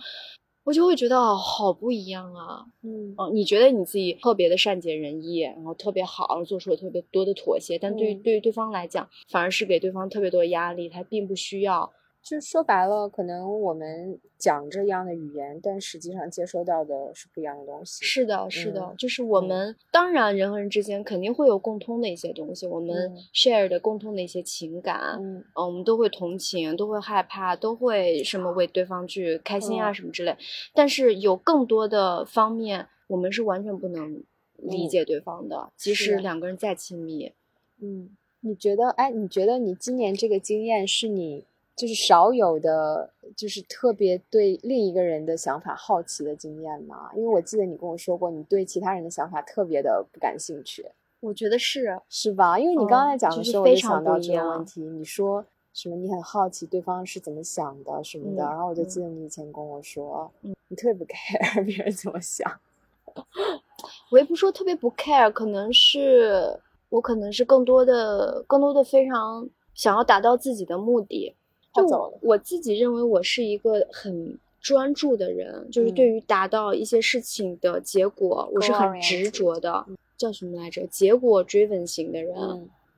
我就会觉得哦，好不一样啊，嗯。哦，你觉得你自己特别的善解人意，然后特别好，做出了特别多的妥协，但对于对于对方来讲，反而是给对方特别多的压力，他并不需要就说白了，可能我们讲这样的语言，但实际上接收到的是不一样的东西。是的，是的，就是我们当然人和人之间肯定会有共通的一些东西，我们 share 的共通的一些情感，嗯，我们都会同情，都会害怕，都会什么为对方去开心啊什么之类。但是有更多的方面，我们是完全不能理解对方的，即使两个人再亲密。嗯，你觉得？哎，你觉得你今年这个经验是你？就是少有的，就是特别对另一个人的想法好奇的经验吗？因为我记得你跟我说过，你对其他人的想法特别的不感兴趣。我觉得是，是吧？因为你刚才讲的时候，我就想到这个问题。你说什么？你很好奇对方是怎么想的什么的，然后我就记得你以前跟我说，你特别不 care 别人怎么想。我也不说特别不 care，可能是我可能是更多的、更多的非常想要达到自己的目的。就我自己认为，我是一个很专注的人，就是对于达到一些事情的结果，我是很执着的。叫什么来着？结果 driven 型的人，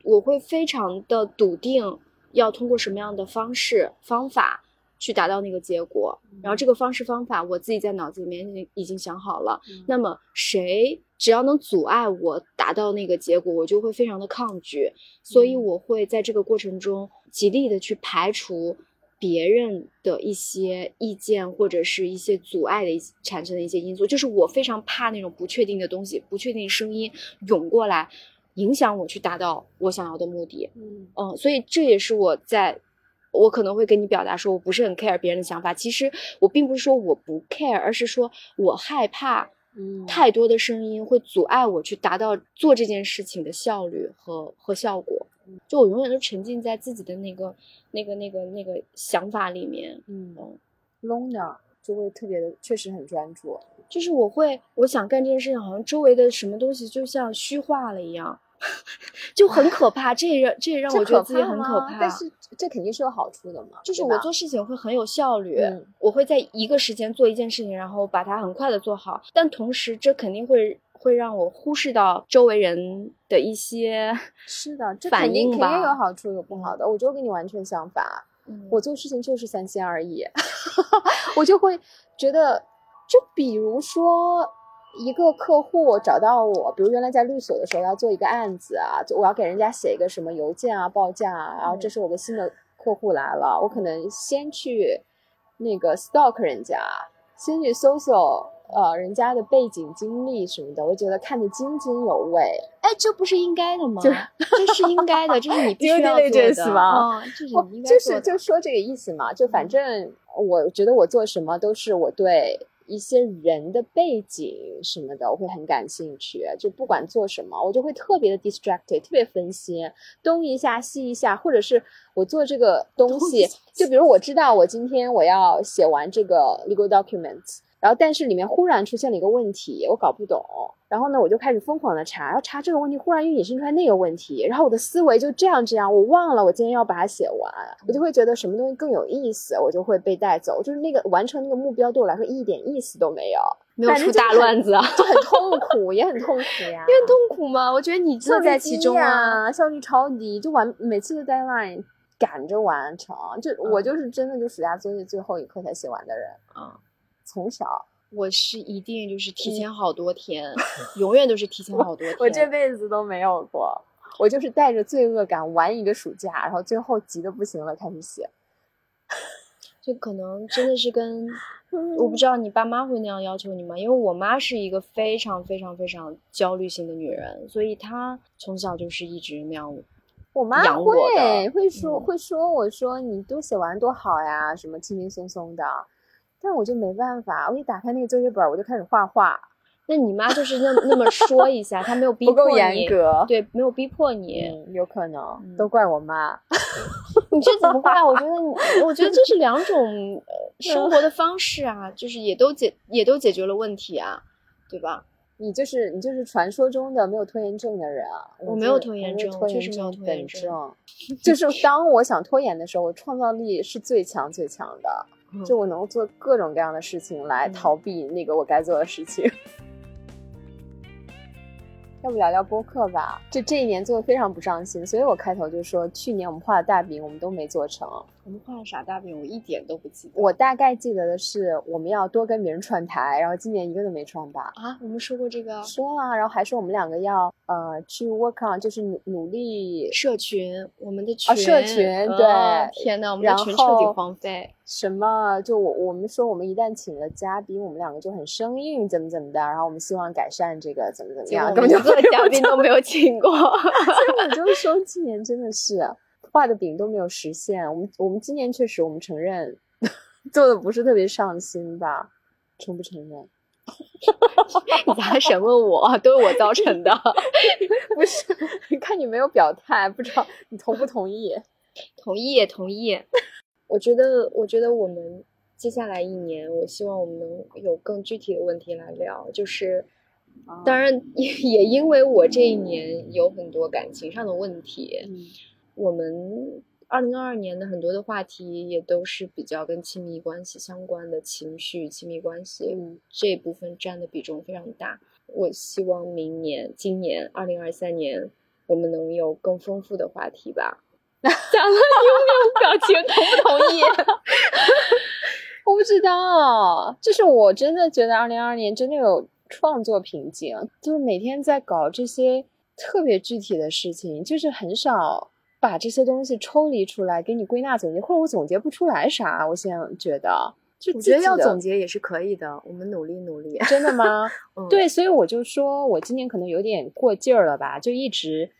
我会非常的笃定，要通过什么样的方式方法去达到那个结果。然后这个方式方法，我自己在脑子里面已经已经想好了。那么谁只要能阻碍我达到那个结果，我就会非常的抗拒。所以我会在这个过程中。极力的去排除别人的一些意见或者是一些阻碍的一产生的一些因素，就是我非常怕那种不确定的东西、不确定声音涌过来，影响我去达到我想要的目的。嗯嗯，所以这也是我在，我可能会跟你表达说我不是很 care 别人的想法。其实我并不是说我不 care，而是说我害怕，嗯，太多的声音会阻碍我去达到做这件事情的效率和和效果。就我永远都沉浸在自己的那个、那个、那个、那个想法里面，嗯，loner 就会特别的，确实很专注。就是我会，我想干这件事情，好像周围的什么东西就像虚化了一样，就很可怕。这也让这也让我觉得自己很可怕。但是这肯定是有好处的嘛，就是我做事情会很有效率，我会在一个时间做一件事情，然后把它很快的做好。但同时，这肯定会。会让我忽视到周围人的一些是的，这肯定肯定有好处有不好的。我就跟你完全相反，我做事情就是三心二意，我就会觉得，就比如说一个客户找到我，比如原来在律所的时候要做一个案子啊，就我要给人家写一个什么邮件啊报价啊，然后这是我的新的客户来了，我可能先去那个 stalk 人家，先去搜搜。呃，人家的背景经历什么的，我觉得看得津津有味。哎，这不是应该的吗？这是应该的，这是你必须要做的吗？这是应该就是就说这个意思嘛。就反正我觉得我做什么都是我对一些人的背景什么的，我会很感兴趣。就不管做什么，我就会特别的 distracted，特别分心，东一下西一下，或者是我做这个东西，就比如我知道我今天我要写完这个 legal documents。然后，但是里面忽然出现了一个问题，我搞不懂。然后呢，我就开始疯狂的查，然后查这个问题，忽然又引申出来那个问题。然后我的思维就这样这样，我忘了我今天要把它写完，我就会觉得什么东西更有意思，我就会被带走。就是那个完成那个目标对我来说一点意思都没有，没有出大乱子啊，就很痛苦，也很痛苦呀。也很痛苦嘛？我觉得你 乐在其中啊，效率超低，就完每次的 deadline 赶着完成，就我就是真的就暑假作业最后一刻才写完的人啊。从小我是一定就是提前好多天，永远都是提前好多天。我这辈子都没有过，我就是带着罪恶感玩一个暑假，然后最后急的不行了开始写。就可能真的是跟 我不知道你爸妈会那样要求你吗？因为我妈是一个非常非常非常焦虑型的女人，所以她从小就是一直那样。我妈会会说会说我说你都写完多好呀，什么轻轻松松的。但我就没办法，我一打开那个作业本，我就开始画画。那你妈就是那那么说一下，她没有逼迫你，不够严格，对，没有逼迫你，有可能都怪我妈。你这怎么怪？我觉得你，我觉得这是两种生活的方式啊，就是也都解也都解决了问题啊，对吧？你就是你就是传说中的没有拖延症的人啊！我没有拖延症，确实没有拖延症，就是当我想拖延的时候，我创造力是最强最强的。就我能做各种各样的事情来逃避那个我该做的事情。要不聊聊播客吧？就这一年做的非常不上心，所以我开头就说去年我们画的大饼我们都没做成。我们画了啥大饼？我一点都不记得。我大概记得的是，我们要多跟别人串台，然后今年一个都没串吧啊。我们说过这个，说了，然后还说我们两个要呃去 work on，就是努努力社群，我们的群，社群，对，天呐，我们的群彻底荒废。什么？就我我们说，我们一旦请了嘉宾，我们两个就很生硬，怎么怎么的，然后我们希望改善这个怎么怎么样，根本就做嘉宾都没有请过。所以我就 说，今年真的是。画的饼都没有实现，我们我们今年确实，我们承认 做的不是特别上心吧？承不承认？你还审问我？都是我造成的，不是？看你没有表态，不知道你同不同意？同意，同意。我觉得，我觉得我们接下来一年，我希望我们能有更具体的问题来聊。就是，当然也也因为我这一年有很多感情上的问题。我们二零二二年的很多的话题也都是比较跟亲密关系相关的情绪、亲密关系这部分占的比重非常大。我希望明年、今年二零二三年，我们能有更丰富的话题吧。讲了你有没有表情？同不同意？我不知道，就是我真的觉得二零二二年真的有创作瓶颈，就是每天在搞这些特别具体的事情，就是很少。把这些东西抽离出来，给你归纳总结，或者我总结不出来啥，我现在觉得，我觉得要总结也是可以的，我们努力努力。真的吗？对，所以我就说我今年可能有点过劲儿了吧，就一直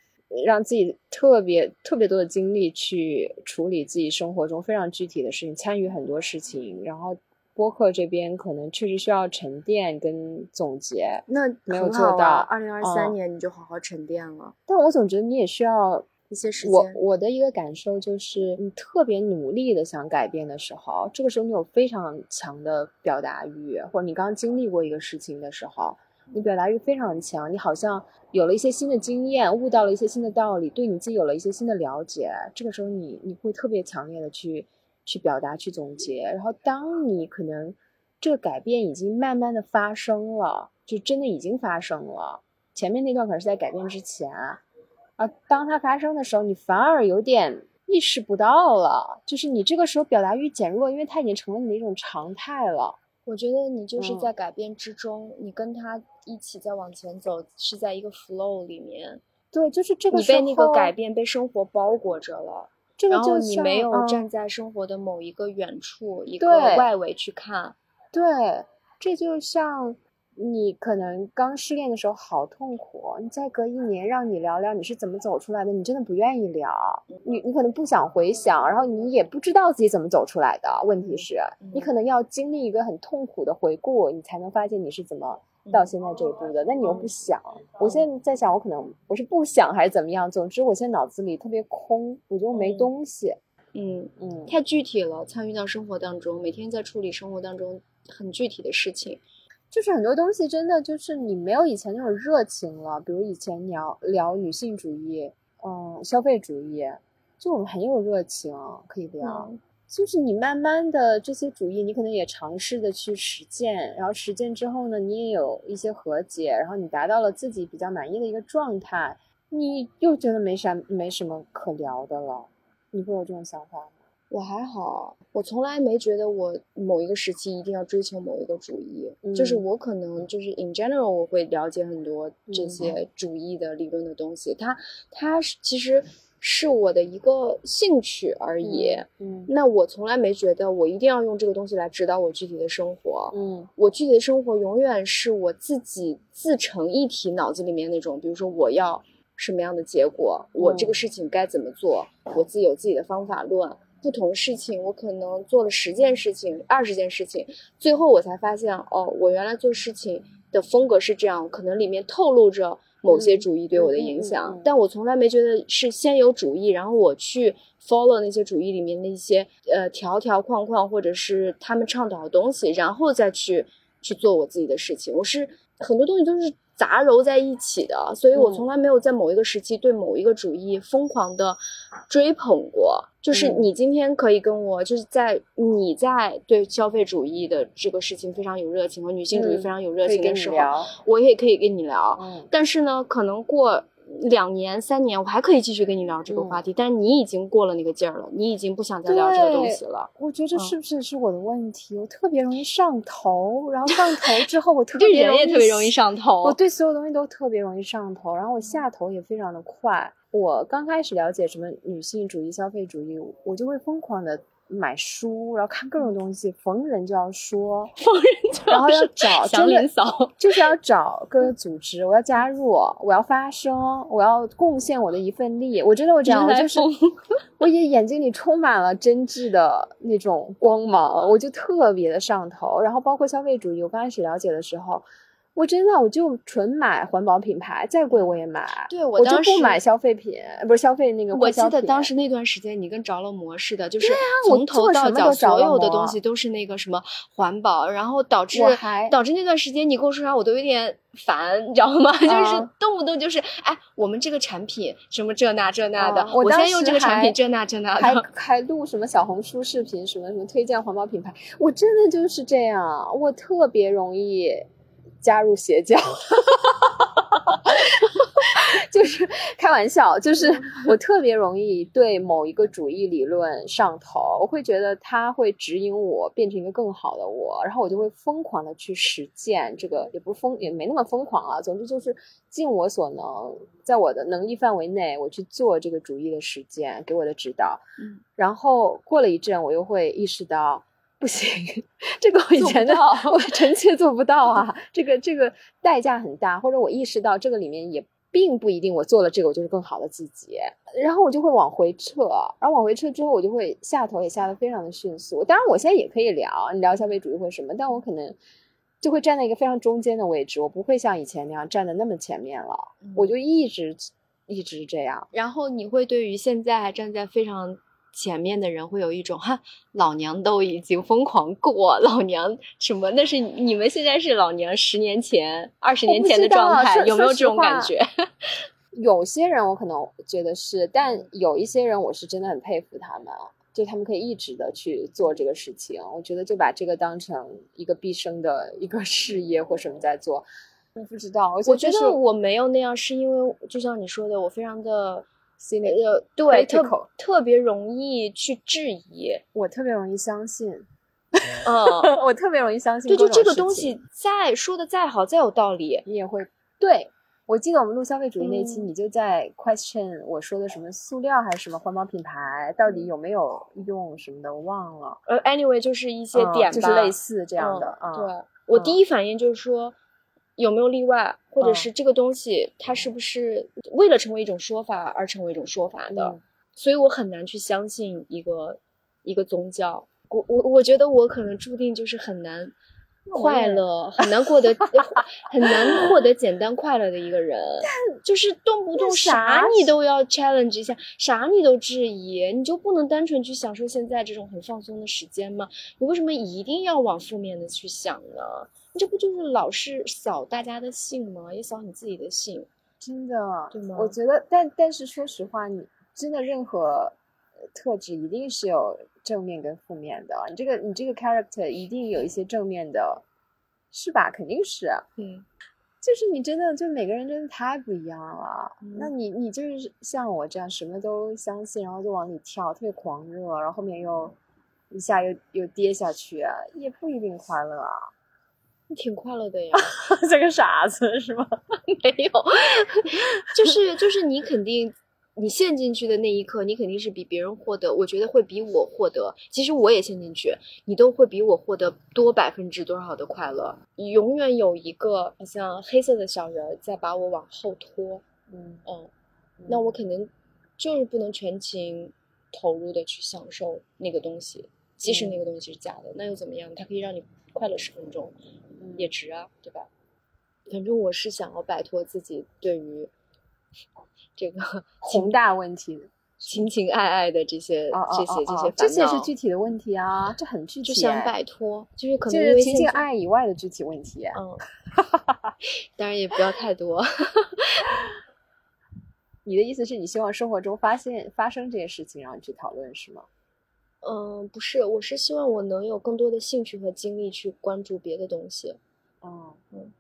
让自己特别特别多的精力去处理自己生活中非常具体的事情，参与很多事情，然后播客这边可能确实需要沉淀跟总结，那没有做到。二零二三年你就好好沉淀了，但我总觉得你也需要。一些时间，我我的一个感受就是，你特别努力的想改变的时候，这个时候你有非常强的表达欲，或者你刚经历过一个事情的时候，你表达欲非常强，你好像有了一些新的经验，悟到了一些新的道理，对你自己有了一些新的了解，这个时候你你会特别强烈的去去表达去总结，然后当你可能这个改变已经慢慢的发生了，就真的已经发生了，前面那段可能是在改变之前。啊，当它发生的时候，你反而有点意识不到了，就是你这个时候表达欲减弱，因为它已经成了你的一种常态了。我觉得你就是在改变之中，你跟他一起在往前走，是在一个 flow 里面。对，就是这个你被那个改变被生活包裹着了，这个然后你没有站在生活的某一个远处一个外围去看。对，这就像。你可能刚失恋的时候好痛苦，你再隔一年让你聊聊你是怎么走出来的，你真的不愿意聊，你你可能不想回想，然后你也不知道自己怎么走出来的。问题是，你可能要经历一个很痛苦的回顾，你才能发现你是怎么到现在这一步的。那你又不想，我现在在想，我可能我是不想还是怎么样？总之，我现在脑子里特别空，我觉得没东西。嗯嗯，太具体了，参与到生活当中，每天在处理生活当中很具体的事情。就是很多东西真的就是你没有以前那种热情了，比如以前聊聊女性主义，嗯，消费主义，就我们很有热情可以聊。就是你慢慢的这些主义，你可能也尝试的去实践，然后实践之后呢，你也有一些和解，然后你达到了自己比较满意的一个状态，你又觉得没啥没什么可聊的了，你会有这种想法吗？我还好，我从来没觉得我某一个时期一定要追求某一个主义，就是我可能就是 in general 我会了解很多这些主义的理论的东西，它它其实是我的一个兴趣而已。嗯，那我从来没觉得我一定要用这个东西来指导我具体的生活。嗯，我具体的生活永远是我自己自成一体，脑子里面那种，比如说我要什么样的结果，我这个事情该怎么做，我自己有自己的方法论。不同事情，我可能做了十件事情、二十件事情，最后我才发现，哦，我原来做事情的风格是这样，可能里面透露着某些主义对我的影响，但我从来没觉得是先有主义，然后我去 follow 那些主义里面的一些呃条条框框，或者是他们倡导的东西，然后再去去做我自己的事情。我是很多东西都是。杂糅在一起的，所以我从来没有在某一个时期对某一个主义疯狂的追捧过。就是你今天可以跟我，就是在你在对消费主义的这个事情非常有热情和女性主义非常有热情的时候，我也可以跟你聊。但是呢，可能过两年、三年，我还可以继续跟你聊这个话题。但是你已经过了那个劲儿了，你已经不想再聊这个东西了。我觉得是不是是我的问题？我特别容易上头，然后上头 之后，我特别人也特别容易上头。我对所有东西都特别容易上头，然后我下头也非常的快。我刚开始了解什么女性主义、消费主义，我就会疯狂的。买书，然后看各种东西，逢人就要说，逢人就然后要找，祥林嫂就是要找各个组织，我要加入，我要发声，我要贡献我的一份力。我真的我这样，我就是，我也眼睛里充满了真挚的那种光芒，我就特别的上头。然后包括消费主义，我刚开始了解的时候。我真的我就纯买环保品牌，再贵我也买。对我就不买消费品，不是消费那个。我记得当时那段时间你跟着了魔似的，就是从头到脚所有的东西都是那个什么环保，然后导致导致那段时间你跟我说啥我都有点烦，你知道吗？就是动不动就是哎，我们这个产品什么这那这那的，我现在用这个产品这那这那的，还还录什么小红书视频，什么什么推荐环保品牌，我真的就是这样，我特别容易。加入邪教，就是开玩笑，就是我特别容易对某一个主义理论上头，我会觉得它会指引我变成一个更好的我，然后我就会疯狂的去实践这个，也不疯，也没那么疯狂啊。总之就是尽我所能，在我的能力范围内，我去做这个主义的实践，给我的指导。嗯，然后过了一阵，我又会意识到。不行，这个我以前的我臣妾做不到啊。这个这个代价很大，或者我意识到这个里面也并不一定，我做了这个我就是更好的自己，然后我就会往回撤，然后往回撤之后，我就会下头也下的非常的迅速。当然，我现在也可以聊，你聊消费主义或什么，但我可能就会站在一个非常中间的位置，我不会像以前那样站的那么前面了。我就一直一直这样。然后你会对于现在还站在非常。前面的人会有一种哈，老娘都已经疯狂过，老娘什么？那是你们现在是老娘十年前、二十年前的状态，有没有这种感觉？有些人我可能觉得是，但有一些人我是真的很佩服他们，就他们可以一直的去做这个事情。我觉得就把这个当成一个毕生的一个 事业或什么在做。我不知道，我觉得我没有那样，是因为就像你说的，我非常的。呃，对，特特别容易去质疑，我特别容易相信，嗯，我特别容易相信。对，就这个东西，再说的再好，再有道理，你也会。对，我记得我们录消费主义那期，你就在 question 我说的什么塑料还是什么环保品牌，到底有没有用什么的，我忘了。呃，anyway，就是一些点，就是类似这样的。对，我第一反应就是说。有没有例外，或者是这个东西它是不是为了成为一种说法而成为一种说法的？所以我很难去相信一个一个宗教。我我我觉得我可能注定就是很难快乐，很难过得 很难获得简单快乐的一个人。就是动不动啥你都要 challenge 一下，啥你都质疑，你就不能单纯去享受现在这种很放松的时间吗？你为什么一定要往负面的去想呢？你这不就是老是扫大家的兴吗？也扫你自己的兴，真的，对吗？我觉得，但但是说实话，你真的任何特质一定是有正面跟负面的。你这个你这个 character 一定有一些正面的，是吧？肯定是。嗯，就是你真的就每个人真的太不一样了。那你你就是像我这样什么都相信，然后就往里跳，特别狂热，然后后面又一下又又跌下去，也不一定快乐啊。挺快乐的呀，像个傻子是吗？没有，就是就是你肯定，你陷进去的那一刻，你肯定是比别人获得，我觉得会比我获得。其实我也陷进去，你都会比我获得多百分之多少的快乐。永远有一个好像黑色的小人在把我往后拖。嗯嗯，那我肯定就是不能全情投入的去享受那个东西，即使那个东西是假的，那又怎么样？它可以让你快乐十分钟。也值啊，对吧？反正我是想要摆脱自己对于这个 宏大问题、情情爱爱的这些、这些、这些，这些是具体的问题啊，这很具体。就想摆脱，就是可能因为情情爱爱以外的具体问题。嗯，当然也不要太多。你的意思是你希望生活中发现发生这些事情，然后去讨论，是吗？嗯，不是，我是希望我能有更多的兴趣和精力去关注别的东西。哦，嗯，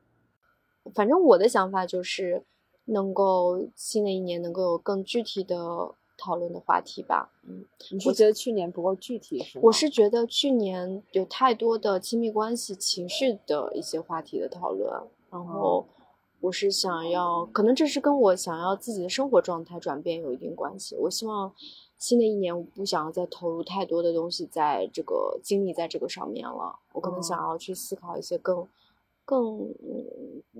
反正我的想法就是，能够新的一年能够有更具体的讨论的话题吧。嗯，你是觉得去年不够具体是吗？我是觉得去年有太多的亲密关系、情绪的一些话题的讨论，然后我是想要，可能这是跟我想要自己的生活状态转变有一定关系。我希望新的一年我不想要再投入太多的东西在这个精力在这个上面了，我可能想要去思考一些更。更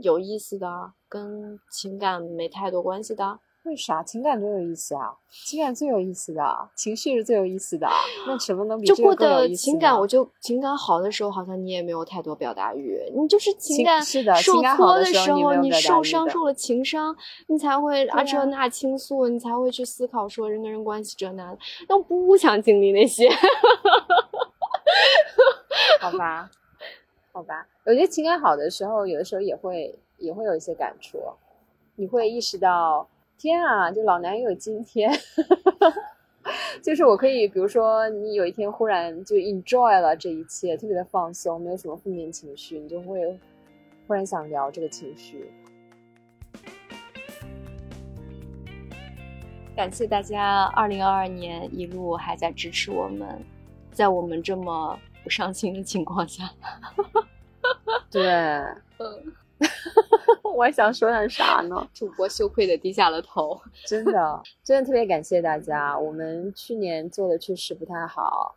有意思的，跟情感没太多关系的。为啥情感多有意思啊？情感最有意思的，情绪是最有意思的。那什么能比就过的情感，我就情感好的时候，好像你也没有太多表达欲。你就是情感是的，受挫的时候，你受伤受了情伤，你才会啊这那倾诉，你才会去思考说人跟人关系这那的。那我不想经历那些，好吧。好吧，我觉得情感好的时候，有的时候也会也会有一些感触，你会意识到，天啊，就老男有今天，就是我可以，比如说你有一天忽然就 enjoy 了这一切，特别的放松，没有什么负面情绪，你就会忽然想聊这个情绪。感谢大家，二零二二年一路还在支持我们，在我们这么。不上心的情况下，对，嗯，我还想说点啥呢？主播羞愧的低下了头，真的，真的特别感谢大家。我们去年做的确实不太好，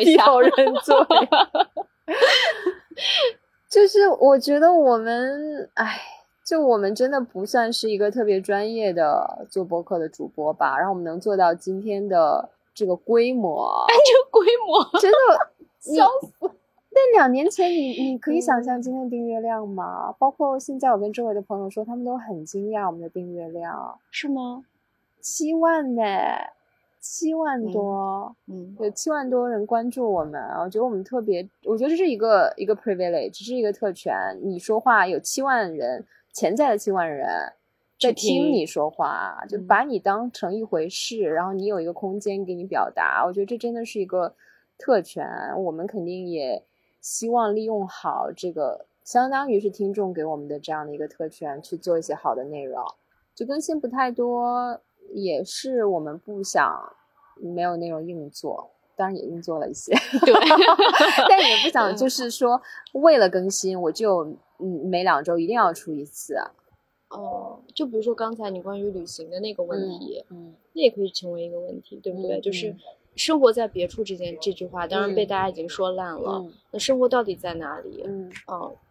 低头认罪。就是我觉得我们，哎，就我们真的不算是一个特别专业的做播客的主播吧。然后我们能做到今天的。这个规模，哎这个规模 真的 笑死！但两年前，你你可以想象今天订阅量吗？包括现在，我跟周围的朋友说，他们都很惊讶我们的订阅量，是吗？七万呢，七万多，嗯，有七万多人关注我们，我觉得我们特别，我觉得这是一个一个 privilege，这是一个特权。你说话有七万人，潜在的七万人。在听你说话，就把你当成一回事，然后你有一个空间给你表达，我觉得这真的是一个特权。我们肯定也希望利用好这个，相当于是听众给我们的这样的一个特权，去做一些好的内容。就更新不太多，也是我们不想没有内容硬做，当然也硬做了一些，对，但也不想 就是说为了更新，我就嗯每两周一定要出一次。哦，就比如说刚才你关于旅行的那个问题，嗯，那也可以成为一个问题，对不对？就是生活在别处这件这句话，当然被大家已经说烂了。那生活到底在哪里？嗯，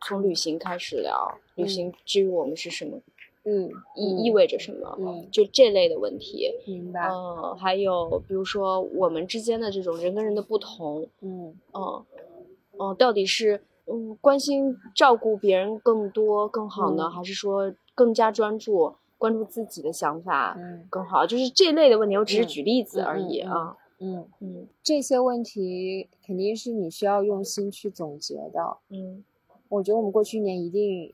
从旅行开始聊，旅行至于我们是什么？嗯，意意味着什么？嗯，就这类的问题。明白。嗯，还有比如说我们之间的这种人跟人的不同。嗯嗯嗯，到底是嗯关心照顾别人更多更好呢，还是说？更加专注关注自己的想法，嗯，更好，就是这类的问题，我只是举例子而已啊，嗯。嗯，这些问题肯定是你需要用心去总结的，嗯，我觉得我们过去一年一定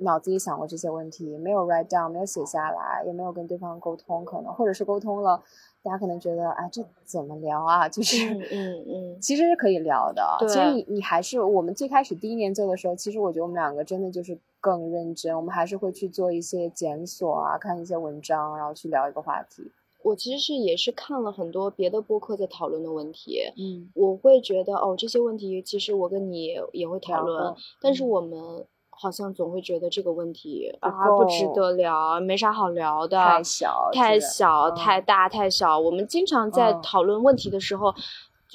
脑子里想过这些问题，没有 write down，没有写下来，也没有跟对方沟通，可能或者是沟通了。大家可能觉得，哎，这怎么聊啊？就是，嗯嗯，其实是可以聊的。其实你你还是我们最开始第一年做的时候，其实我觉得我们两个真的就是更认真，我们还是会去做一些检索啊，看一些文章，然后去聊一个话题。我其实是也是看了很多别的播客在讨论的问题，嗯，我会觉得哦，这些问题其实我跟你也会讨论，但是我们。好像总会觉得这个问题啊不值得聊，没啥好聊的，太小，太小，太大，太小。我们经常在讨论问题的时候，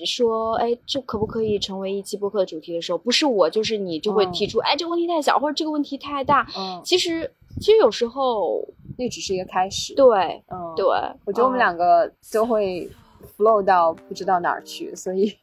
说，哎，这可不可以成为一期播客主题的时候，不是我就是你就会提出，哎，这个问题太小，或者这个问题太大。嗯，其实其实有时候那只是一个开始。对，嗯，对，我觉得我们两个都会 flow 到不知道哪儿去，所以。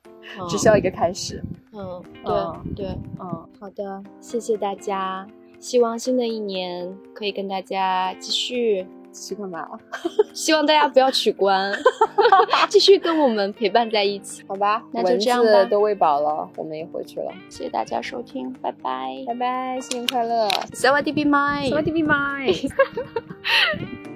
只需要一个开始。嗯，对对，嗯，好的，谢谢大家。希望新的一年可以跟大家继续继续干嘛？希望大家不要取关，继续跟我们陪伴在一起，好吧？那就这样吧。都喂饱了，我们也回去了。谢谢大家收听，拜拜，拜拜，新年快乐，萨瓦迪比麦，萨瓦迪比麦。